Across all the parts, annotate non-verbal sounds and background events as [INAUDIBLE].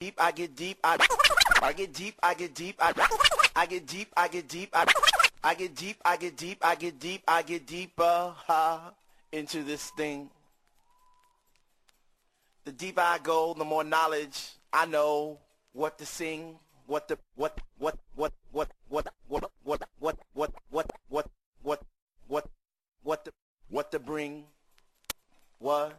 deep, I get deep, I, get deep, I get deep, I, get deep, I get deep, I, get deep, I get deep, I get deep, I get deeper ha, into this thing. The deeper I go, the more knowledge I know what to sing, what the what what what what what what what what what what what what what what the what to bring, what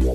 Yeah.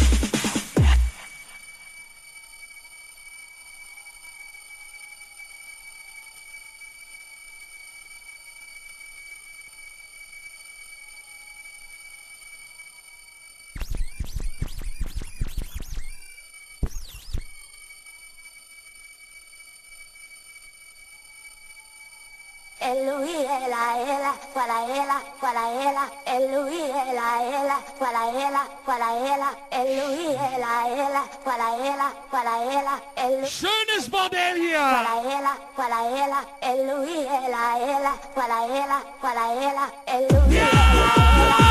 para ela ella para ela el Luis, la ela, ela para ela el Luis, la ela, para ella, el Schönes Bordelia. para ela el Luis, la ela, para ella el Luis, la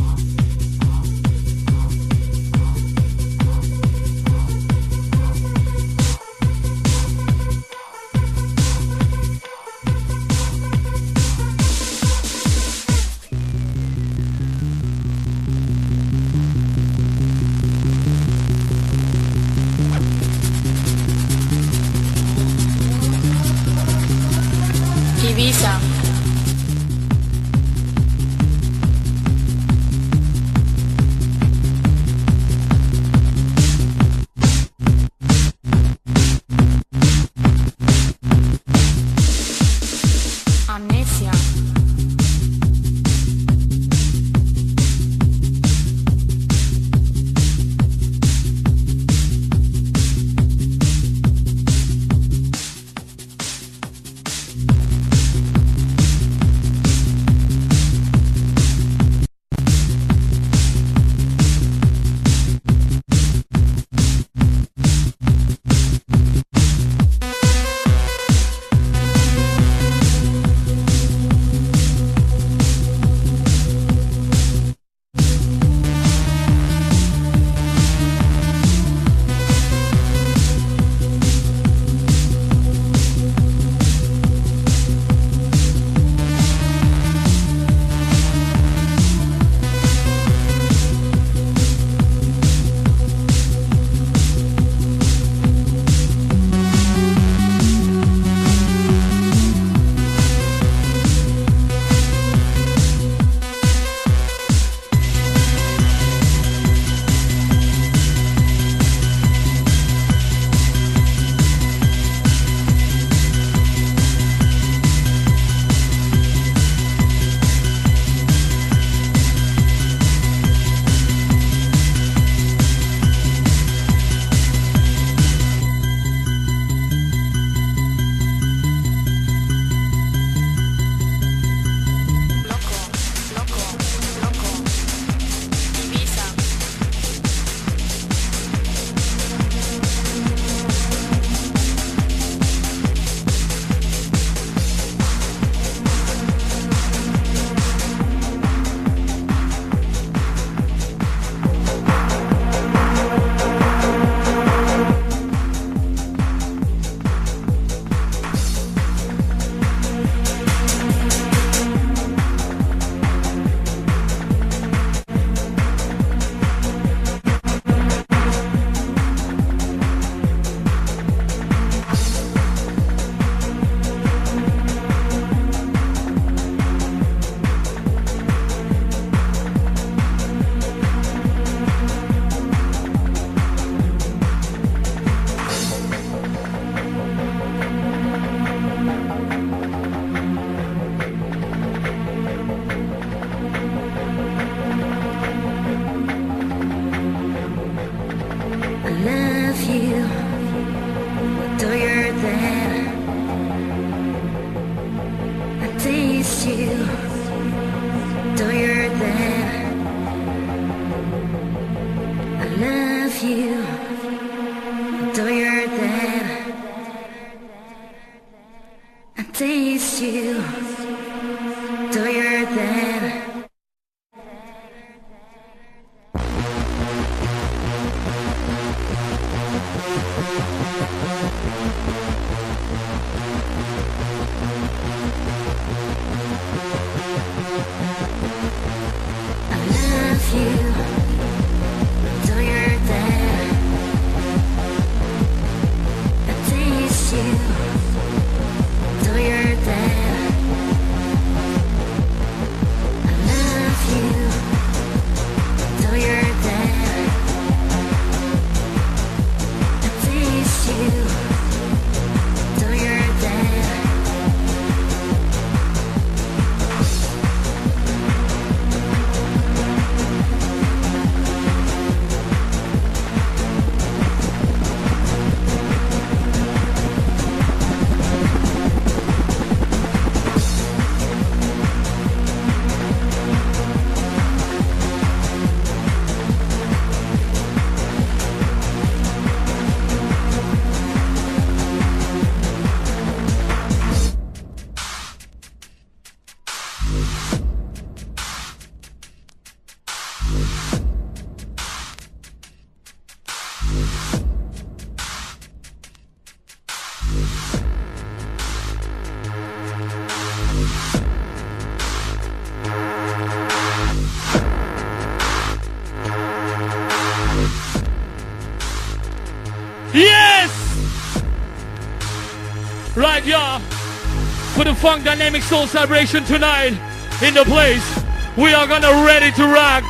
Funk Dynamic Soul Celebration tonight in the place. We are gonna ready to rock.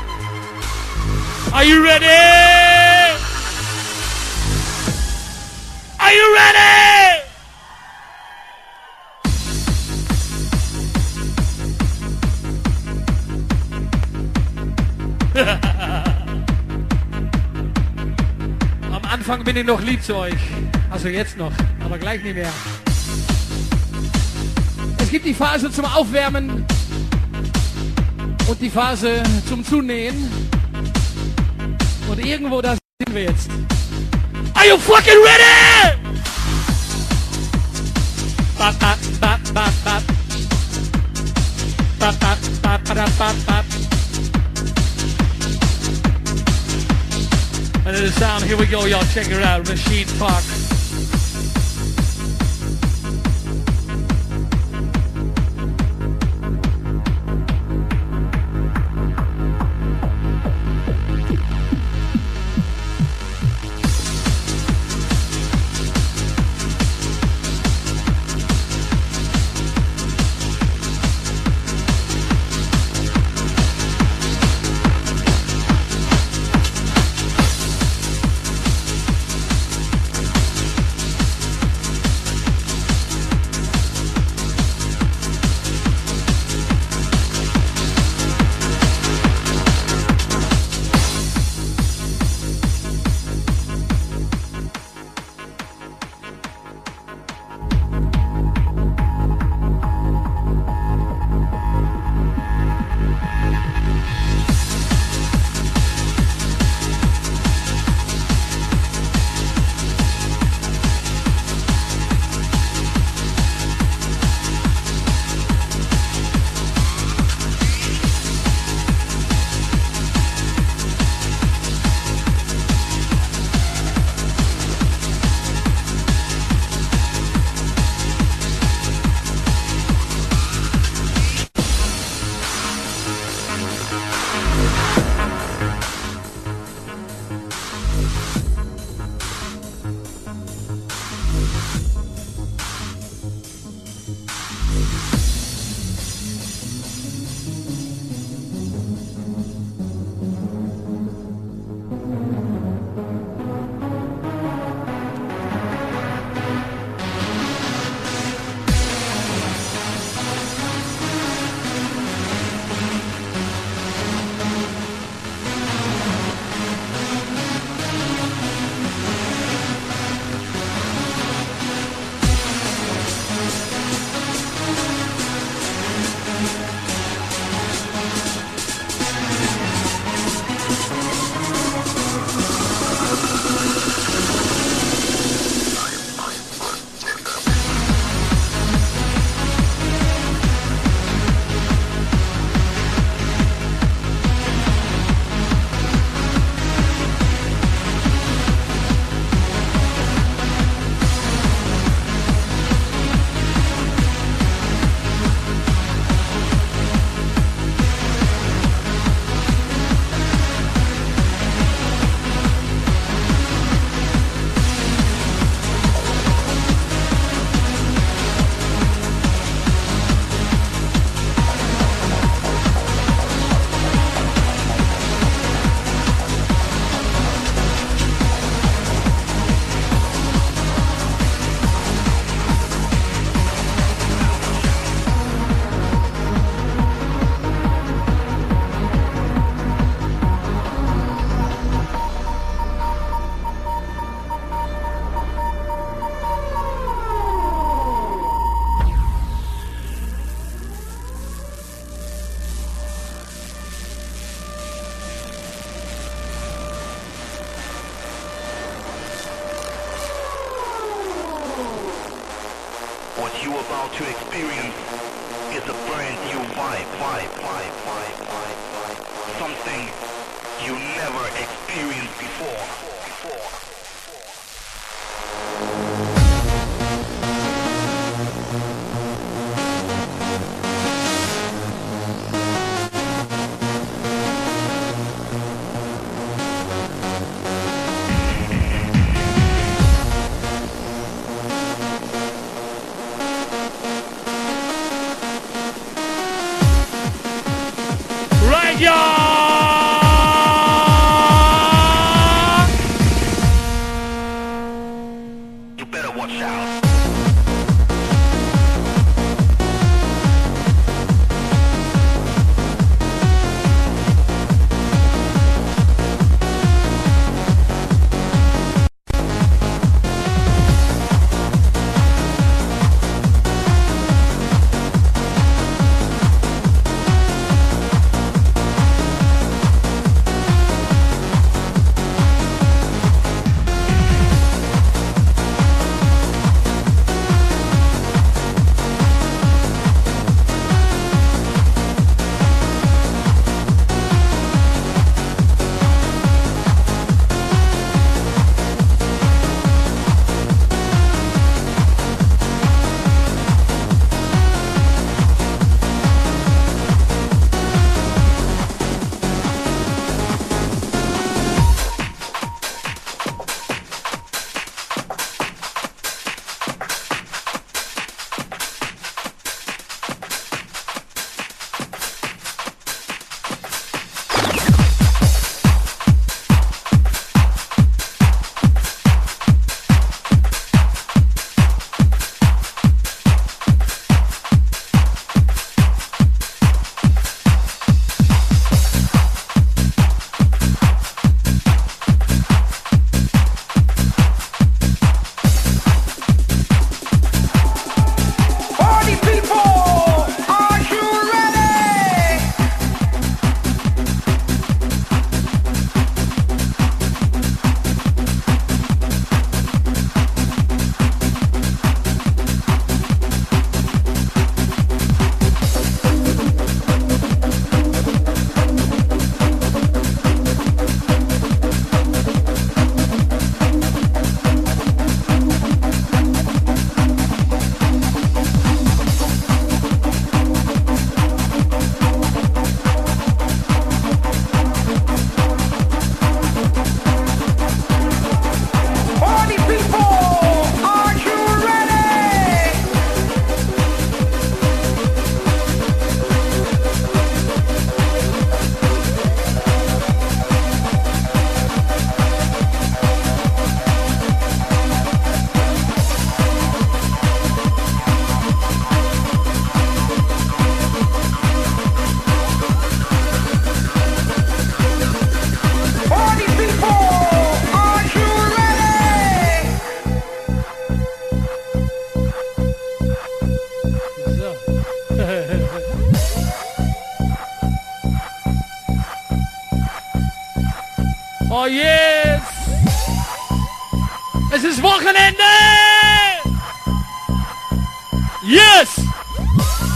Are you ready? Are you ready? [LAUGHS] Am Anfang bin ich noch lieb zu euch. Also jetzt noch, aber gleich nicht mehr gibt die Phase zum Aufwärmen und die Phase zum Zunähen. Und irgendwo da sind wir jetzt. Are you fucking ready? And the sound, here we go, y'all. Check it out. Machine Park.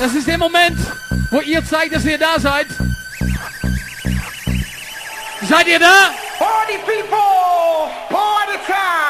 Das ist der Moment, wo ihr zeigt, dass ihr da seid. Seid ihr da? Party people, party time.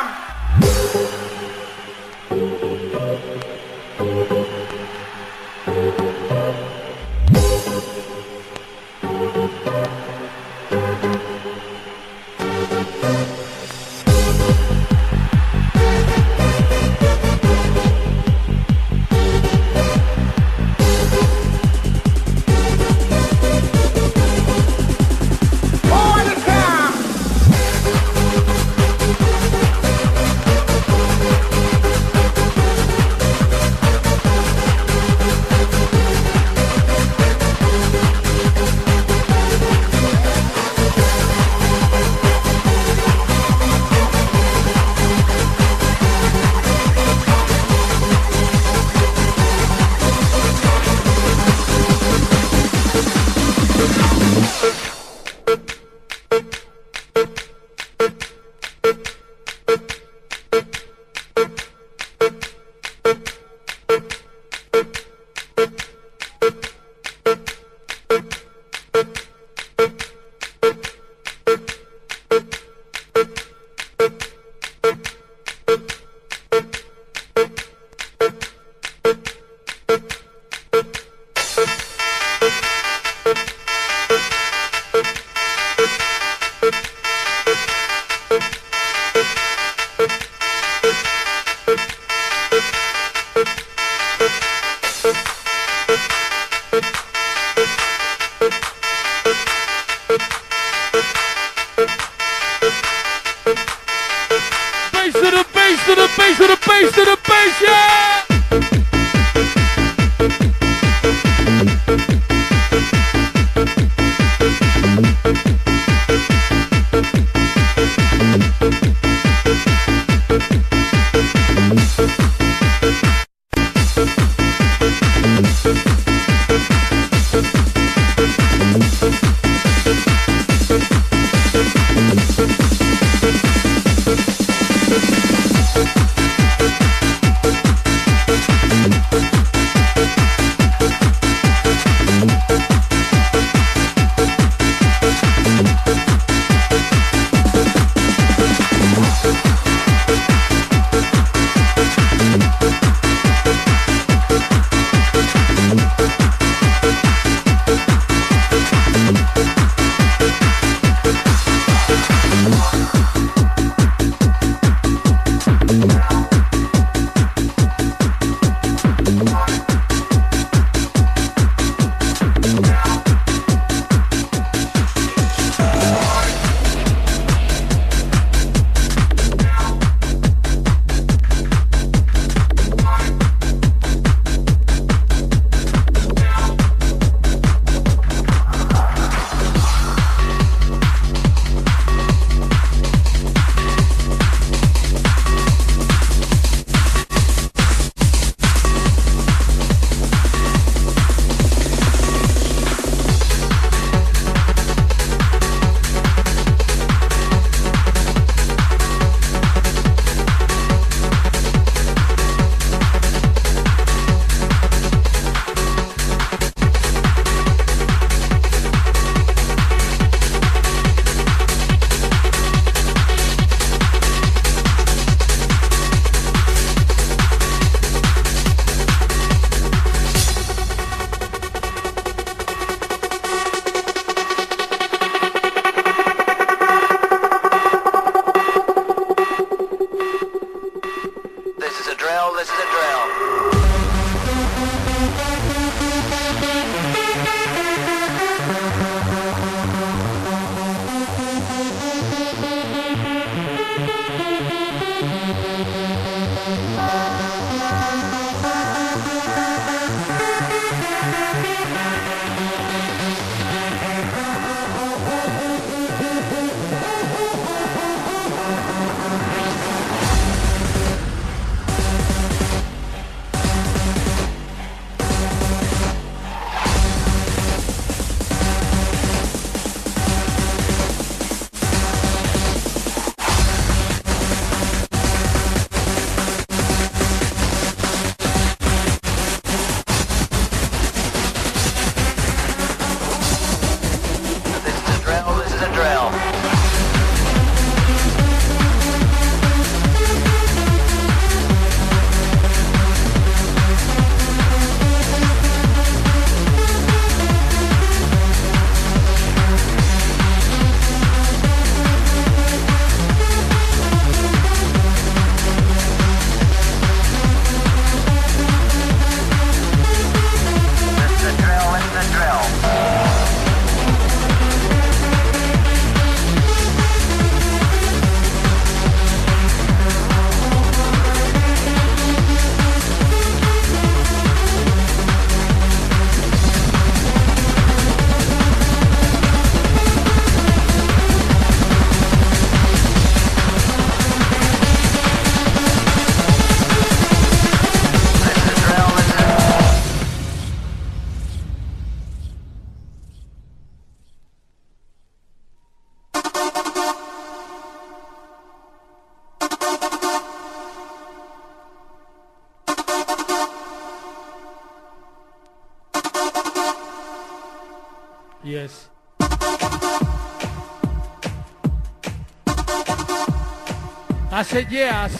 said yes.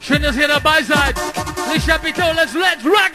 Schön, dass ihr dabei seid. Ich hab mich let's rock!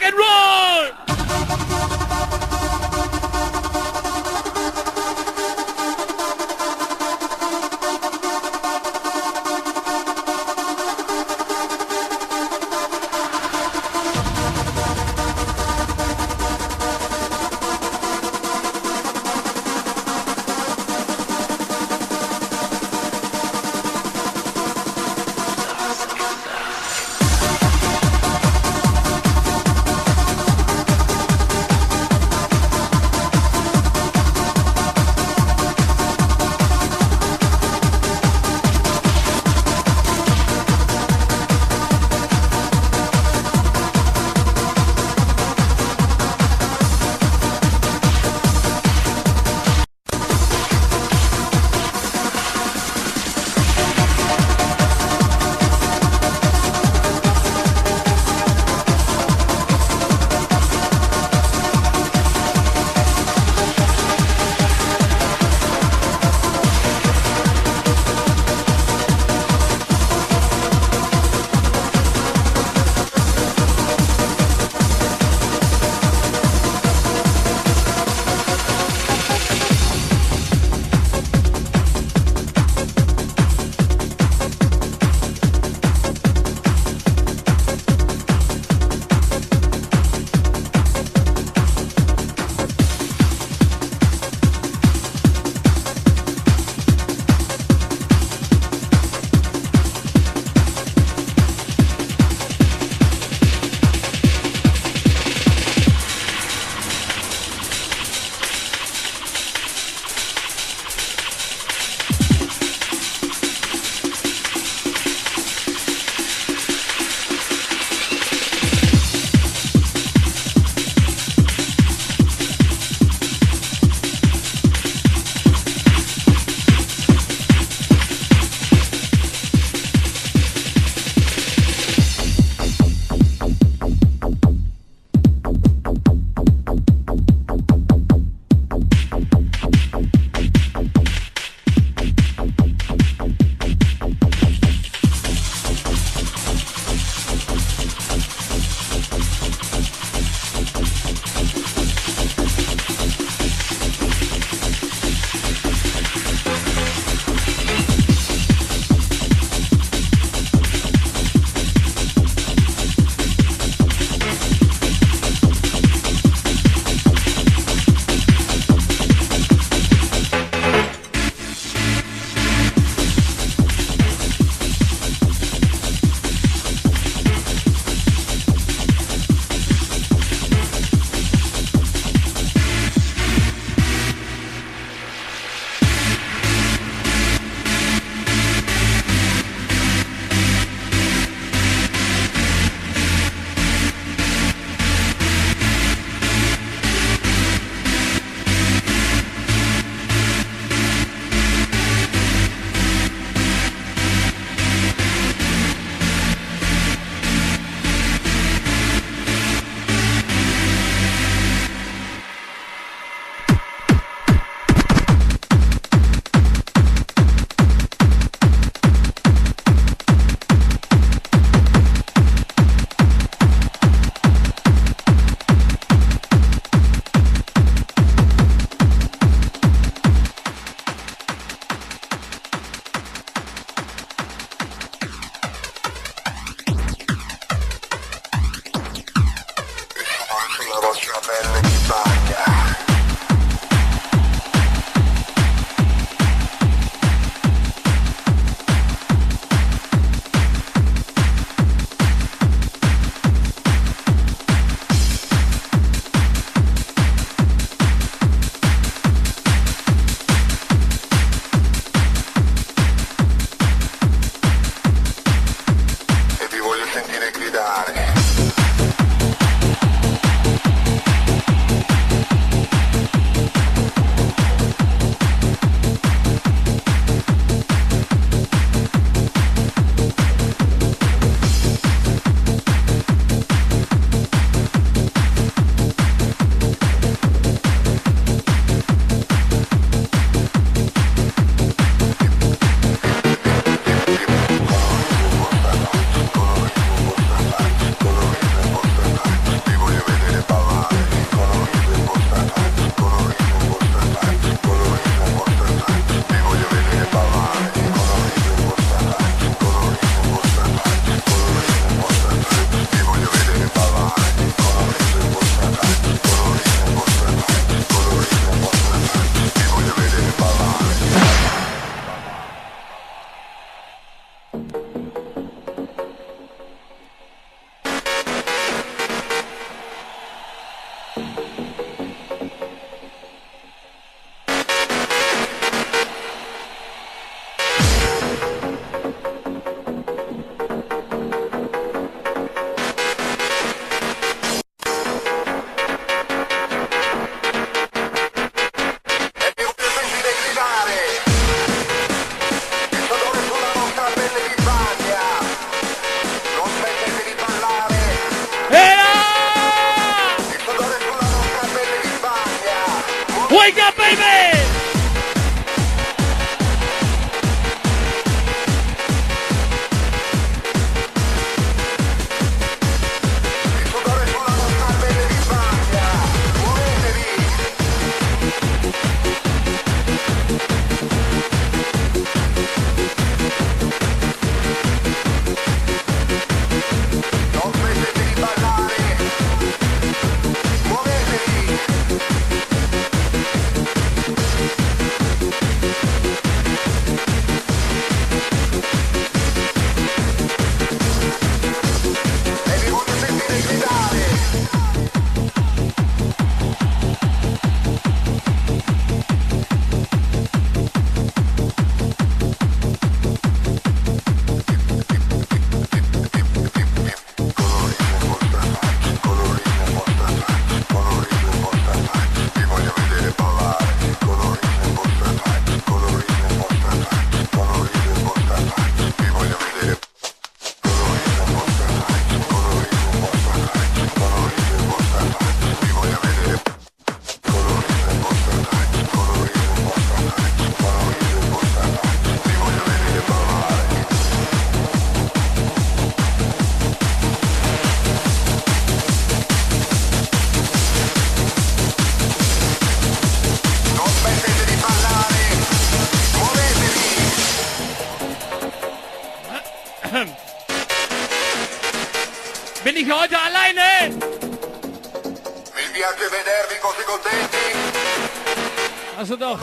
du doch.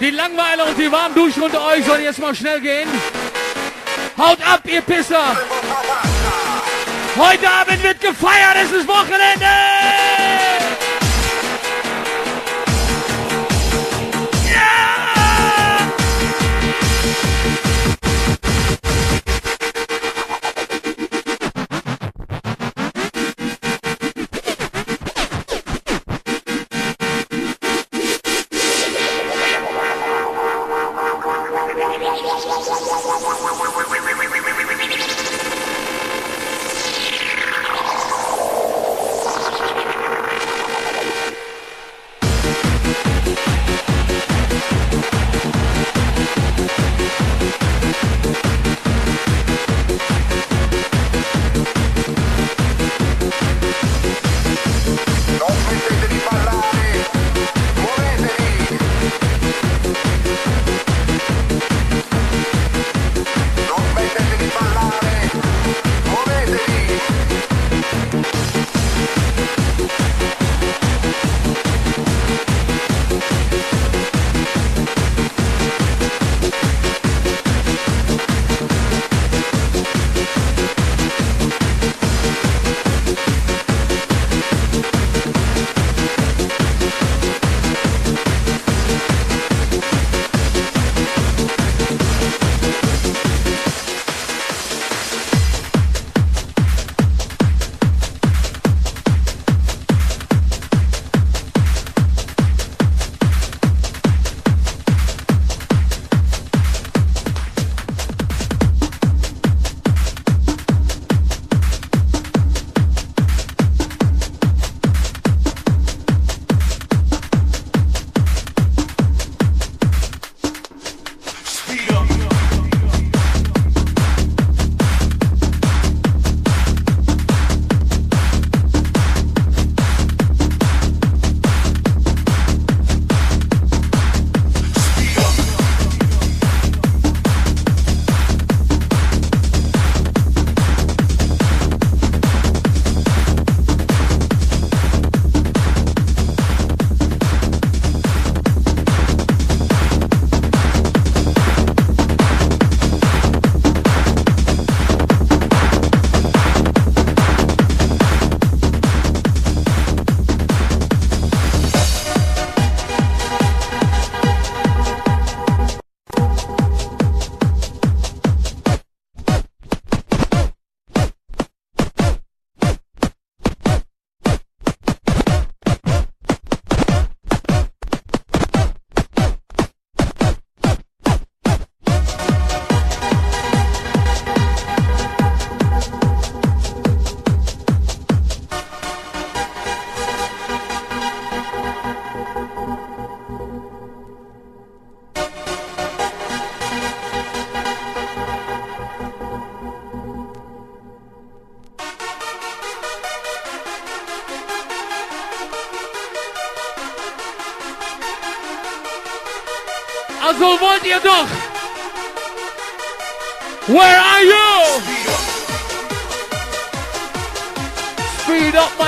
Die Langweile und die warmen unter euch soll jetzt mal schnell gehen. Haut ab, ihr Pisser! Heute Abend wird gefeiert, es ist Wochenende!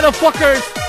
motherfuckers.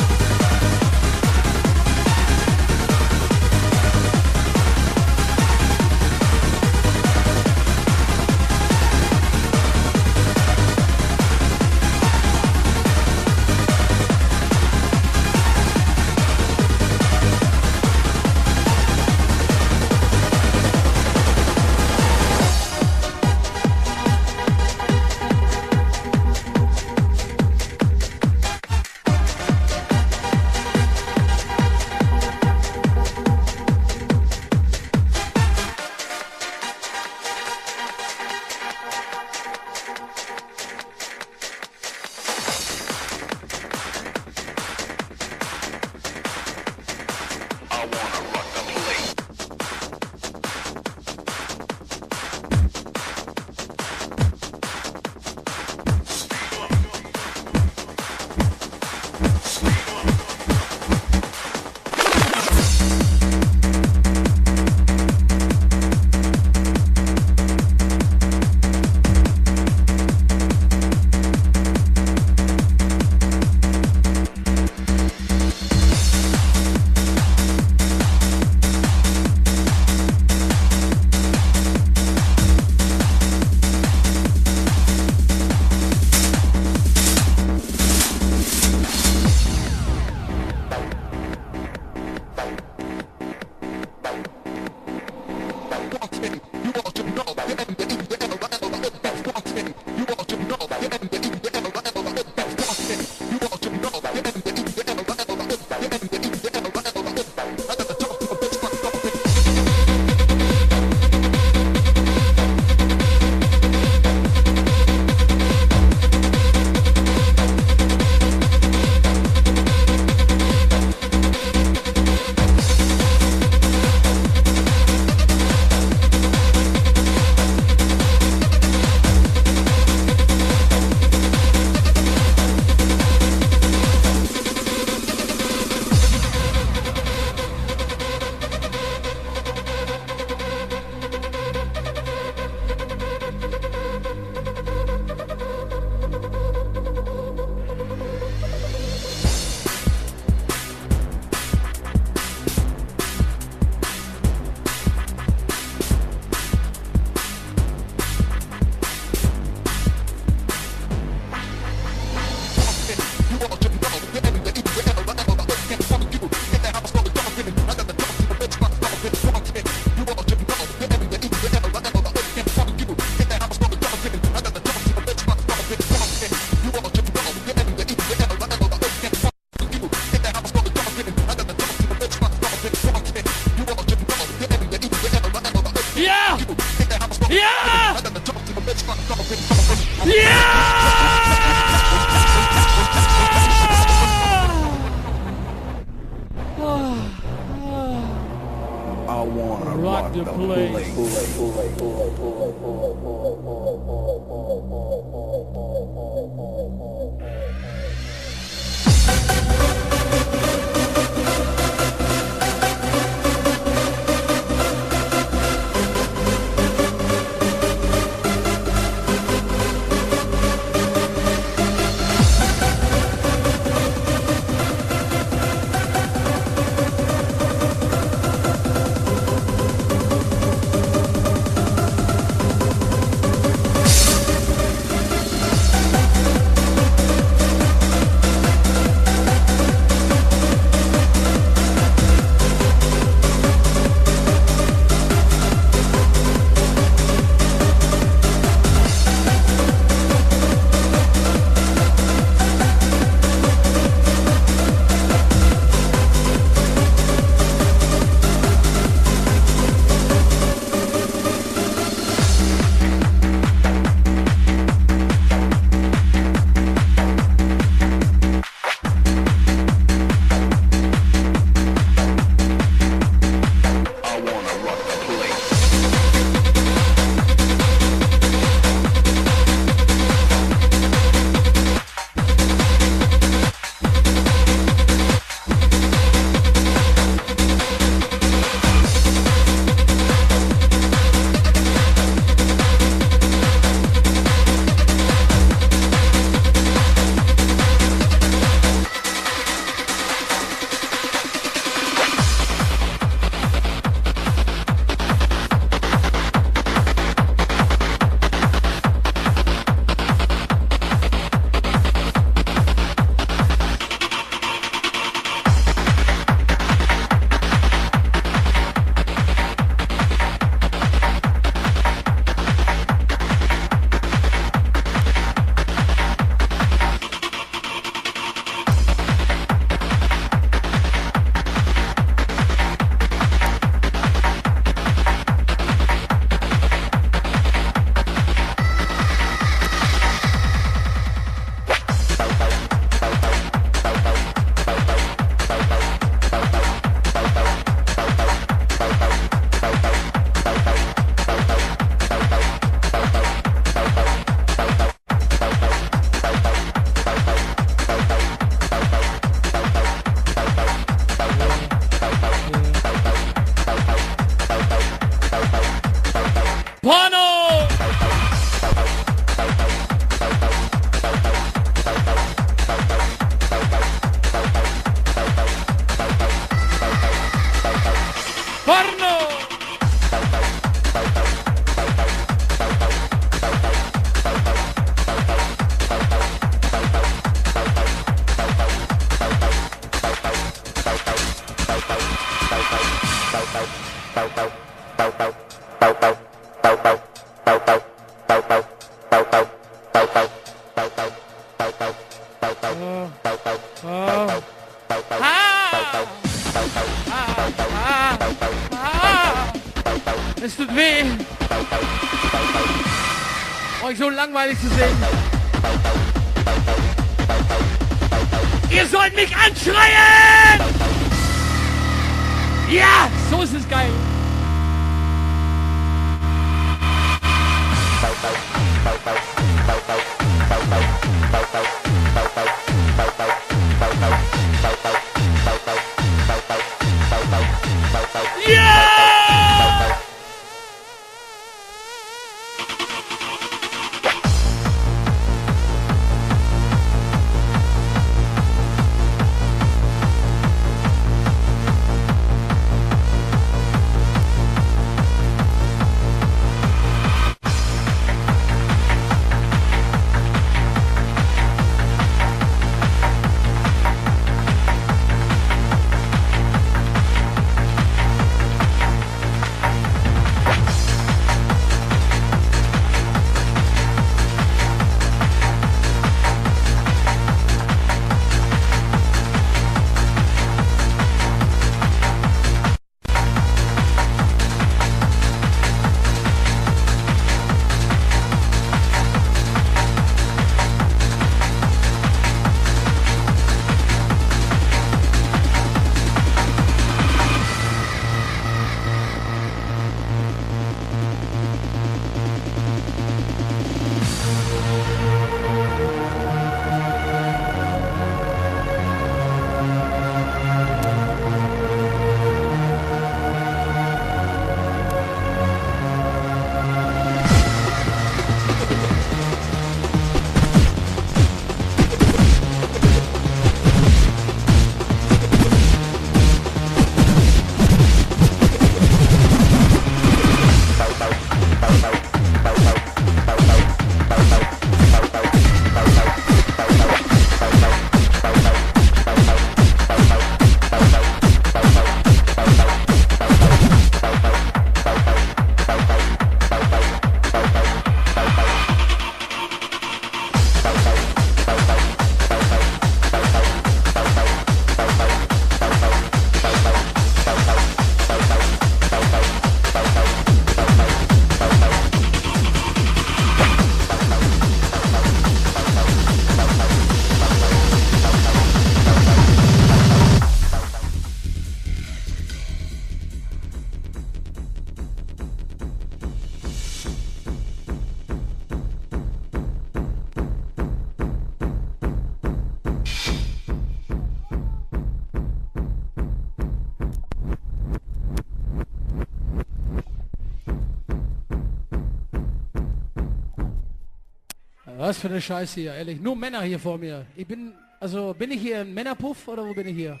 für eine Scheiße hier, ehrlich. Nur Männer hier vor mir. Ich bin, also bin ich hier ein Männerpuff oder wo bin ich hier?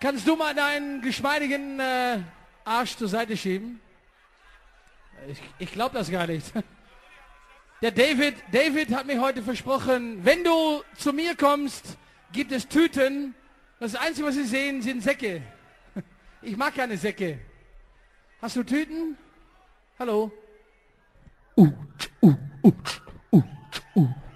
Kannst du mal deinen geschmeidigen äh, Arsch zur Seite schieben? Ich, ich glaube das gar nicht. [LAUGHS] Der David, David hat mir heute versprochen, wenn du zu mir kommst, gibt es Tüten. Das Einzige, was sie sehen, sind Säcke. [LAUGHS] Ich mag keine Säcke. Hast du Tüten? Hallo? Uh, uh, uh.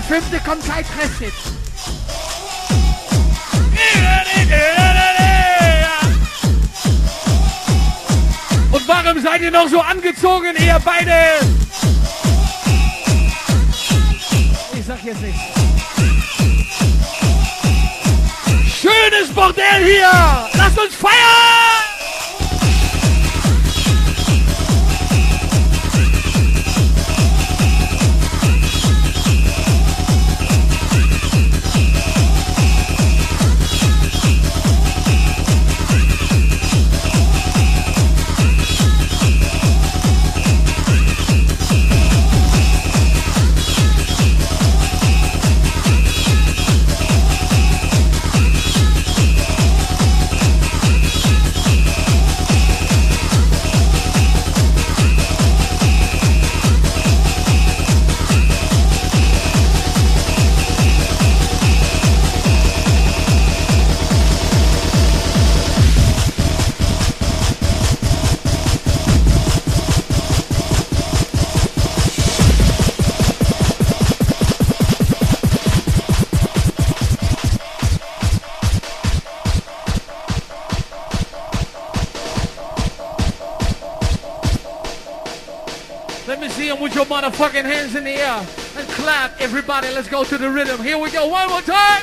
vierte, fünfte kommt Kai Prestic. Und warum seid ihr noch so angezogen, ihr beide? Ich sag jetzt nichts. Schönes Bordell hier! Lasst uns feiern! And clap, everybody. Let's go to the rhythm. Here we go. One more time.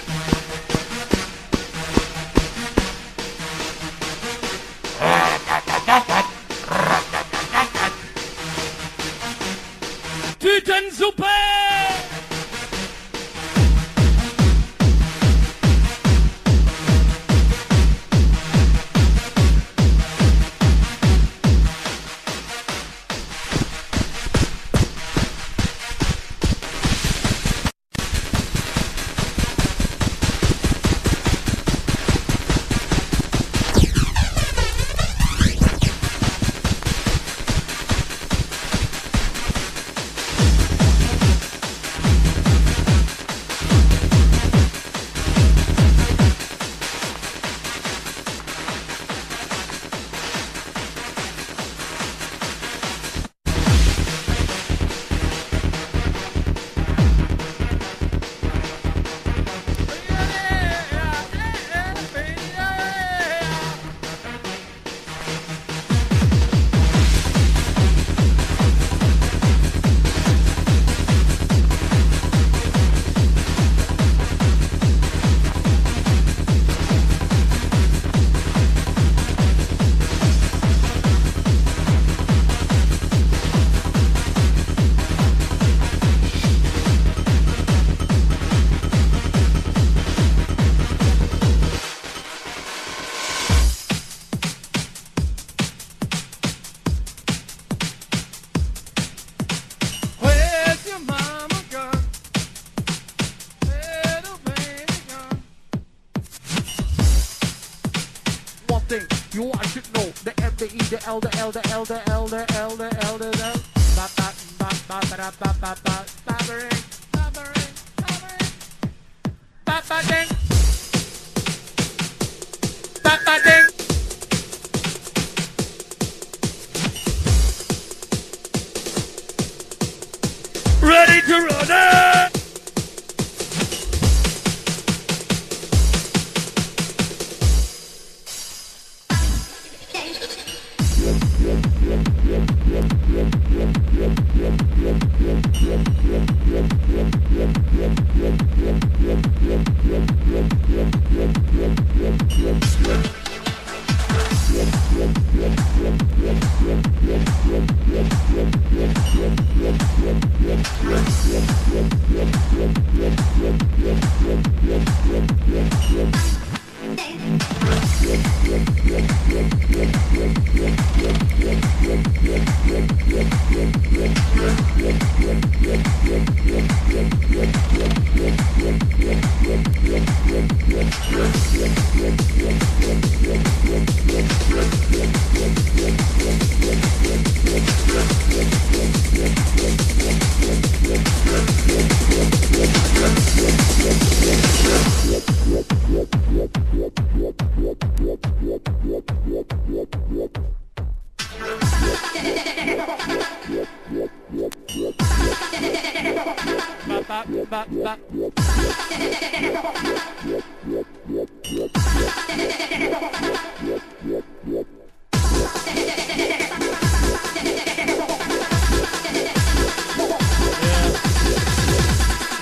elder, elder, elder.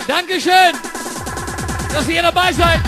Dankeschön, dass ihr dabei seid.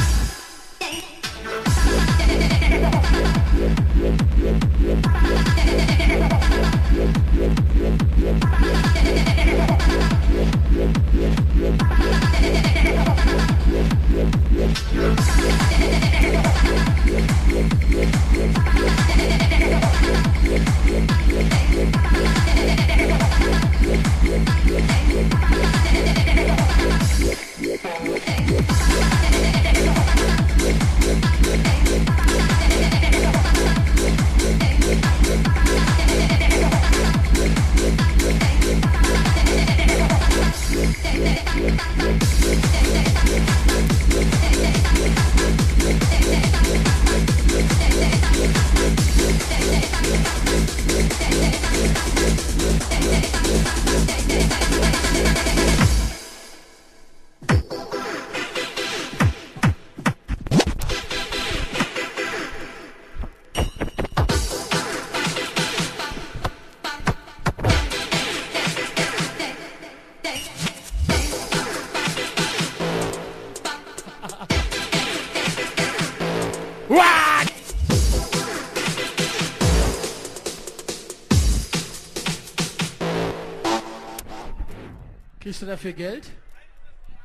Kriegst du dafür Geld?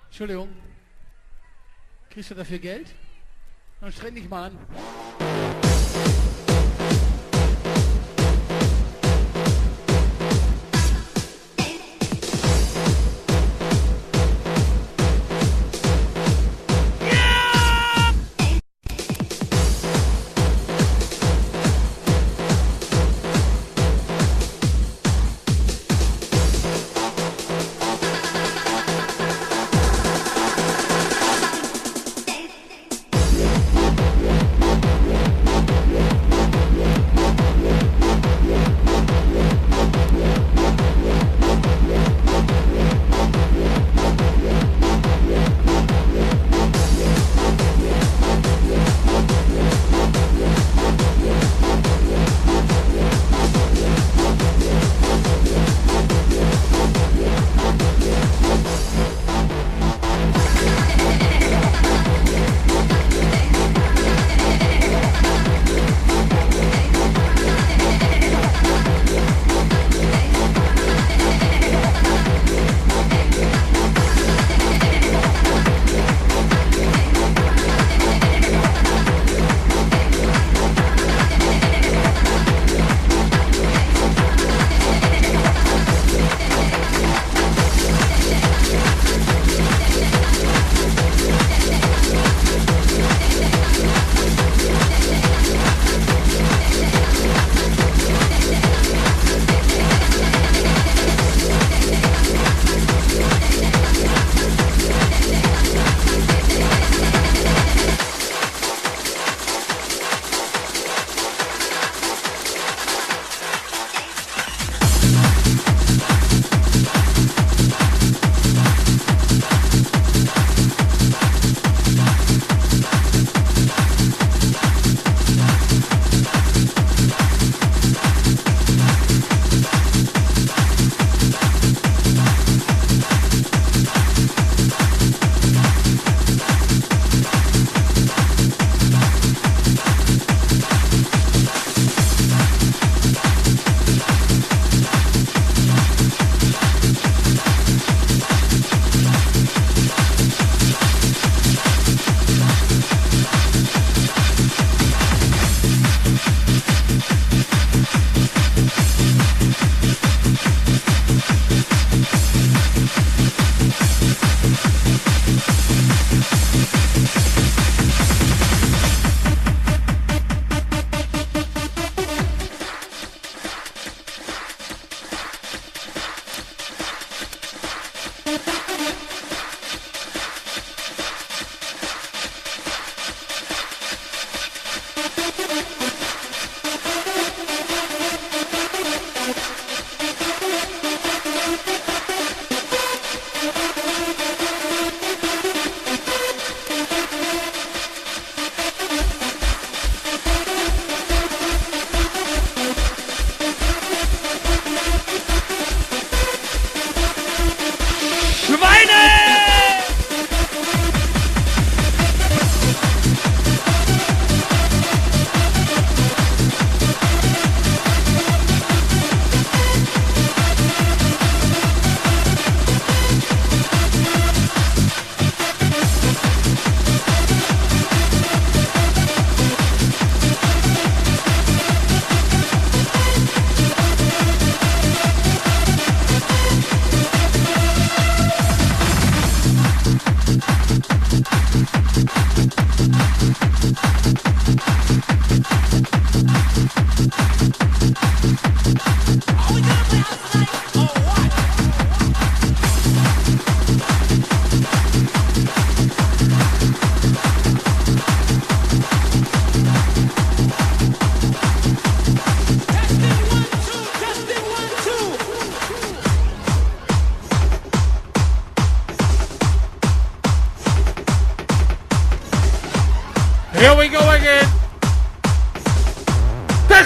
Entschuldigung. Kriegst du dafür Geld? Dann streng dich mal an.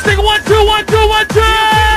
Testing one, two, one, two, one, two.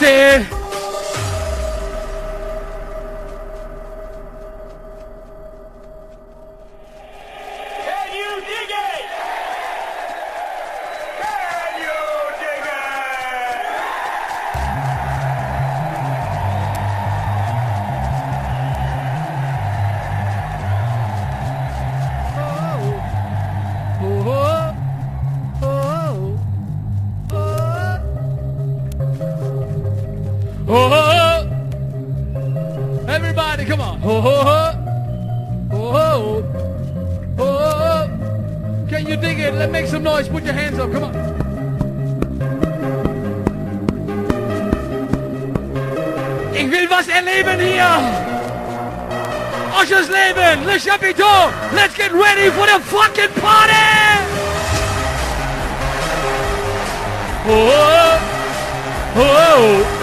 Dixie! Can you dig it? Let's make some noise. Put your hands up. Come on. Ich will was erleben hier. Osches Leben, Le Chapiteau. Let's get ready for the fucking party. Whoa. Oh, oh, Whoa. Oh.